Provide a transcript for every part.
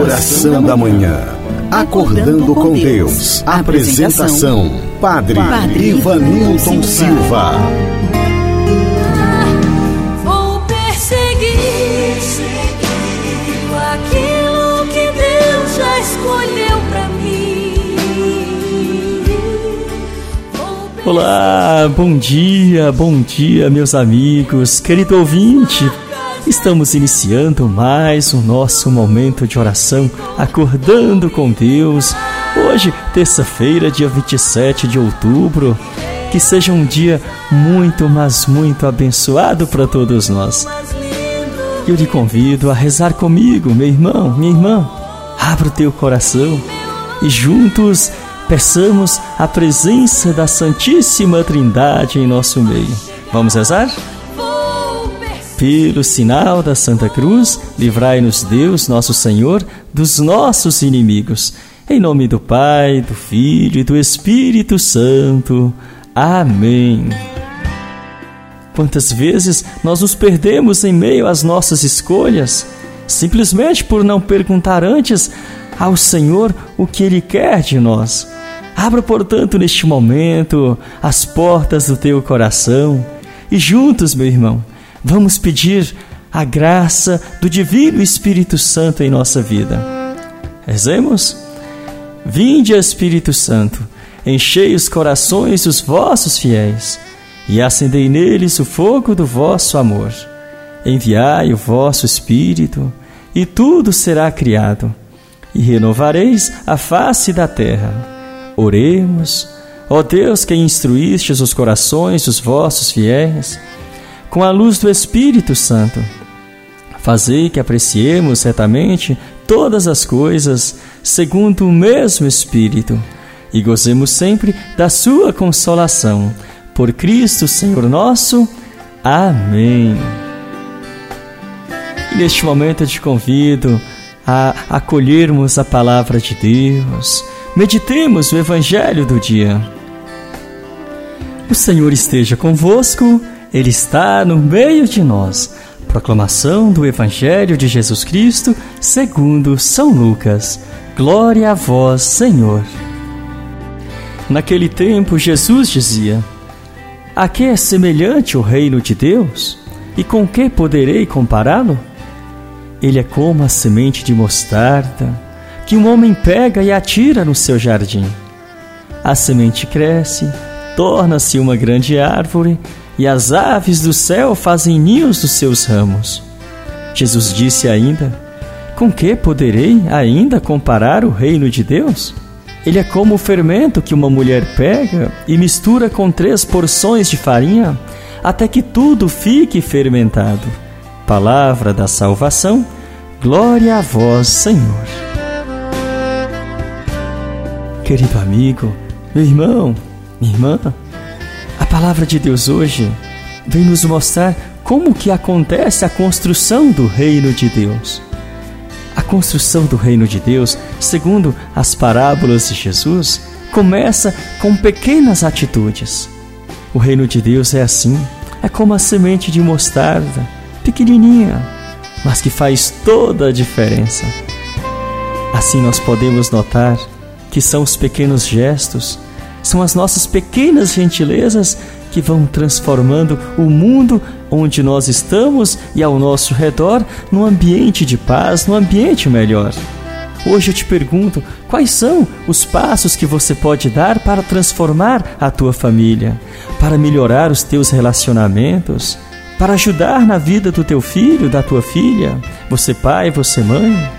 Oração da Manhã. Acordando com Deus. Apresentação: Padre, Padre Ivanilton Silva. Vou perseguir aquilo que Deus já escolheu pra mim. Olá, bom dia, bom dia, meus amigos, querido ouvinte. Estamos iniciando mais o nosso momento de oração, acordando com Deus. Hoje, terça-feira, dia 27 de outubro. Que seja um dia muito, mas muito abençoado para todos nós. Eu lhe convido a rezar comigo, meu irmão, minha irmã. Abra o teu coração e juntos peçamos a presença da Santíssima Trindade em nosso meio. Vamos rezar? Pelo sinal da Santa Cruz, livrai-nos Deus, nosso Senhor, dos nossos inimigos. Em nome do Pai, do Filho e do Espírito Santo. Amém. Quantas vezes nós nos perdemos em meio às nossas escolhas, simplesmente por não perguntar antes ao Senhor o que Ele quer de nós. Abra, portanto, neste momento as portas do teu coração e juntos, meu irmão, Vamos pedir a graça do Divino Espírito Santo em nossa vida. Rezemos? Vinde, Espírito Santo, enchei os corações dos vossos fiéis e acendei neles o fogo do vosso amor. Enviai o vosso Espírito e tudo será criado, e renovareis a face da terra. Oremos, ó Deus que instruístes os corações dos vossos fiéis, com a luz do Espírito Santo. Fazei que apreciemos certamente todas as coisas segundo o mesmo Espírito e gozemos sempre da Sua consolação. Por Cristo Senhor nosso. Amém. E neste momento eu te convido a acolhermos a palavra de Deus. Meditemos o Evangelho do dia. O Senhor esteja convosco. Ele está no meio de nós. Proclamação do Evangelho de Jesus Cristo, segundo São Lucas. Glória a vós, Senhor. Naquele tempo, Jesus dizia: A que é semelhante o reino de Deus? E com que poderei compará-lo? Ele é como a semente de mostarda que um homem pega e atira no seu jardim. A semente cresce, torna-se uma grande árvore e as aves do céu fazem ninhos dos seus ramos. Jesus disse ainda: Com que poderei ainda comparar o reino de Deus? Ele é como o fermento que uma mulher pega e mistura com três porções de farinha, até que tudo fique fermentado. Palavra da salvação, glória a vós, Senhor. Querido amigo, meu irmão, minha irmã, palavra de Deus hoje vem nos mostrar como que acontece a construção do reino de Deus. A construção do reino de Deus, segundo as parábolas de Jesus, começa com pequenas atitudes. O reino de Deus é assim, é como a semente de mostarda, pequenininha, mas que faz toda a diferença. Assim nós podemos notar que são os pequenos gestos são as nossas pequenas gentilezas que vão transformando o mundo onde nós estamos e ao nosso redor num ambiente de paz, num ambiente melhor. Hoje eu te pergunto: quais são os passos que você pode dar para transformar a tua família, para melhorar os teus relacionamentos, para ajudar na vida do teu filho, da tua filha, você pai, você mãe?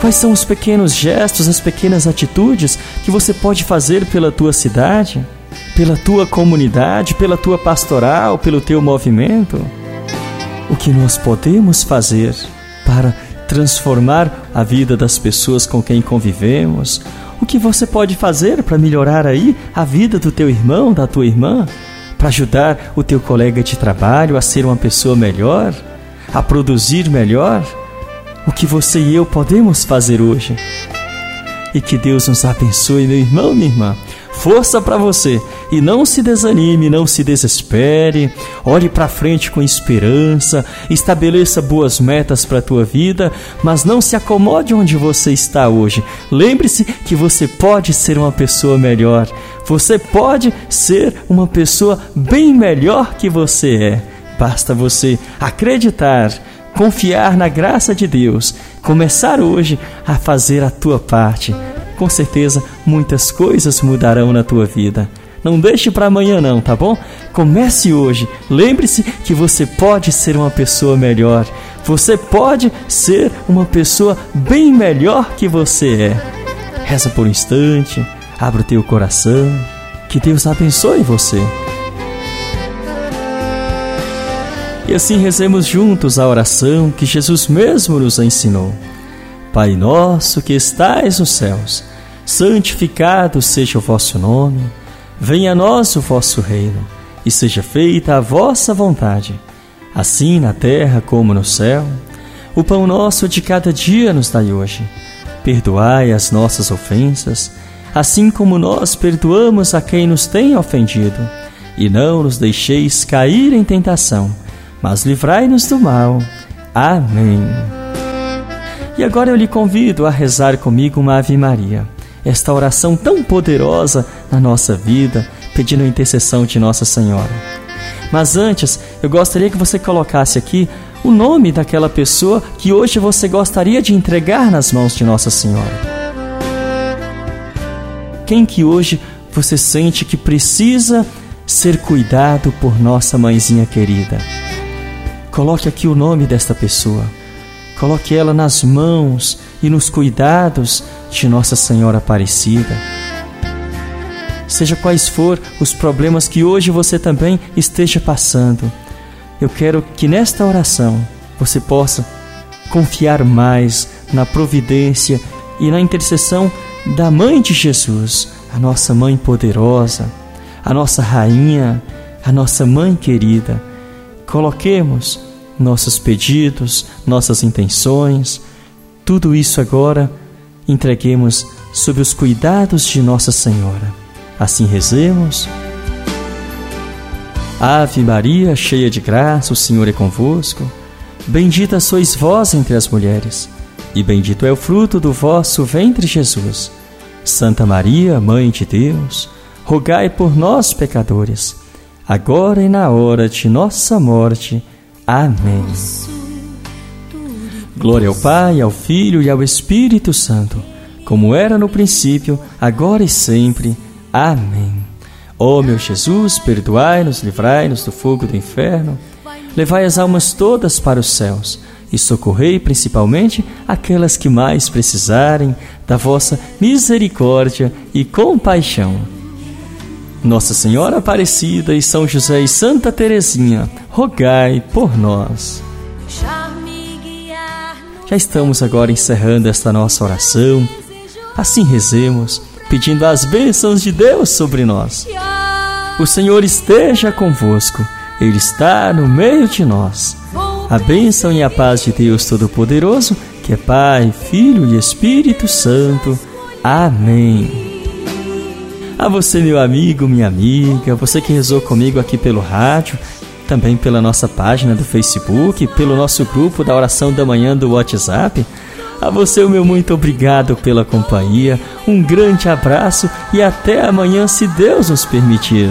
Quais são os pequenos gestos, as pequenas atitudes que você pode fazer pela tua cidade, pela tua comunidade, pela tua pastoral, pelo teu movimento? O que nós podemos fazer para transformar a vida das pessoas com quem convivemos? O que você pode fazer para melhorar aí a vida do teu irmão, da tua irmã? Para ajudar o teu colega de trabalho a ser uma pessoa melhor? A produzir melhor? O que você e eu podemos fazer hoje. E que Deus nos abençoe, meu irmão, minha irmã. Força para você e não se desanime, não se desespere. Olhe para frente com esperança, estabeleça boas metas para a tua vida, mas não se acomode onde você está hoje. Lembre-se que você pode ser uma pessoa melhor. Você pode ser uma pessoa bem melhor que você é. Basta você acreditar, confiar na graça de Deus, começar hoje a fazer a tua parte. Com certeza muitas coisas mudarão na tua vida. Não deixe para amanhã não, tá bom? Comece hoje. Lembre-se que você pode ser uma pessoa melhor. Você pode ser uma pessoa bem melhor que você é. Reza por um instante, abra o teu coração. Que Deus abençoe você. E assim rezemos juntos a oração que Jesus mesmo nos ensinou. Pai nosso que estais nos céus, santificado seja o vosso nome, venha a nós o vosso reino, e seja feita a vossa vontade, assim na terra como no céu. O pão nosso de cada dia nos dai hoje. Perdoai as nossas ofensas, assim como nós perdoamos a quem nos tem ofendido, e não nos deixeis cair em tentação mas livrai-nos do mal. Amém. E agora eu lhe convido a rezar comigo uma Ave Maria, esta oração tão poderosa na nossa vida, pedindo a intercessão de Nossa Senhora. Mas antes, eu gostaria que você colocasse aqui o nome daquela pessoa que hoje você gostaria de entregar nas mãos de Nossa Senhora. Quem que hoje você sente que precisa ser cuidado por nossa mãezinha querida? Coloque aqui o nome desta pessoa. Coloque ela nas mãos e nos cuidados de Nossa Senhora Aparecida. Seja quais for os problemas que hoje você também esteja passando, eu quero que nesta oração você possa confiar mais na providência e na intercessão da Mãe de Jesus, a nossa Mãe poderosa, a nossa Rainha, a nossa Mãe querida. Coloquemos nossos pedidos, nossas intenções, tudo isso agora entreguemos sob os cuidados de Nossa Senhora. Assim rezemos. Ave Maria, cheia de graça, o Senhor é convosco. Bendita sois vós entre as mulheres, e bendito é o fruto do vosso ventre, Jesus. Santa Maria, Mãe de Deus, rogai por nós, pecadores, agora e na hora de nossa morte. Amém. Glória ao Pai, ao Filho e ao Espírito Santo, como era no princípio, agora e sempre. Amém. Ó oh, meu Jesus, perdoai-nos, livrai-nos do fogo do inferno, levai as almas todas para os céus e socorrei principalmente aquelas que mais precisarem da vossa misericórdia e compaixão. Nossa Senhora Aparecida e São José e Santa Teresinha, rogai por nós. Já estamos agora encerrando esta nossa oração. Assim rezemos, pedindo as bênçãos de Deus sobre nós. O Senhor esteja convosco, Ele está no meio de nós. A bênção e a paz de Deus Todo-Poderoso, que é Pai, Filho e Espírito Santo. Amém. A você, meu amigo, minha amiga, você que rezou comigo aqui pelo rádio, também pela nossa página do Facebook, pelo nosso grupo da oração da manhã do WhatsApp. A você, o meu muito obrigado pela companhia, um grande abraço e até amanhã, se Deus nos permitir.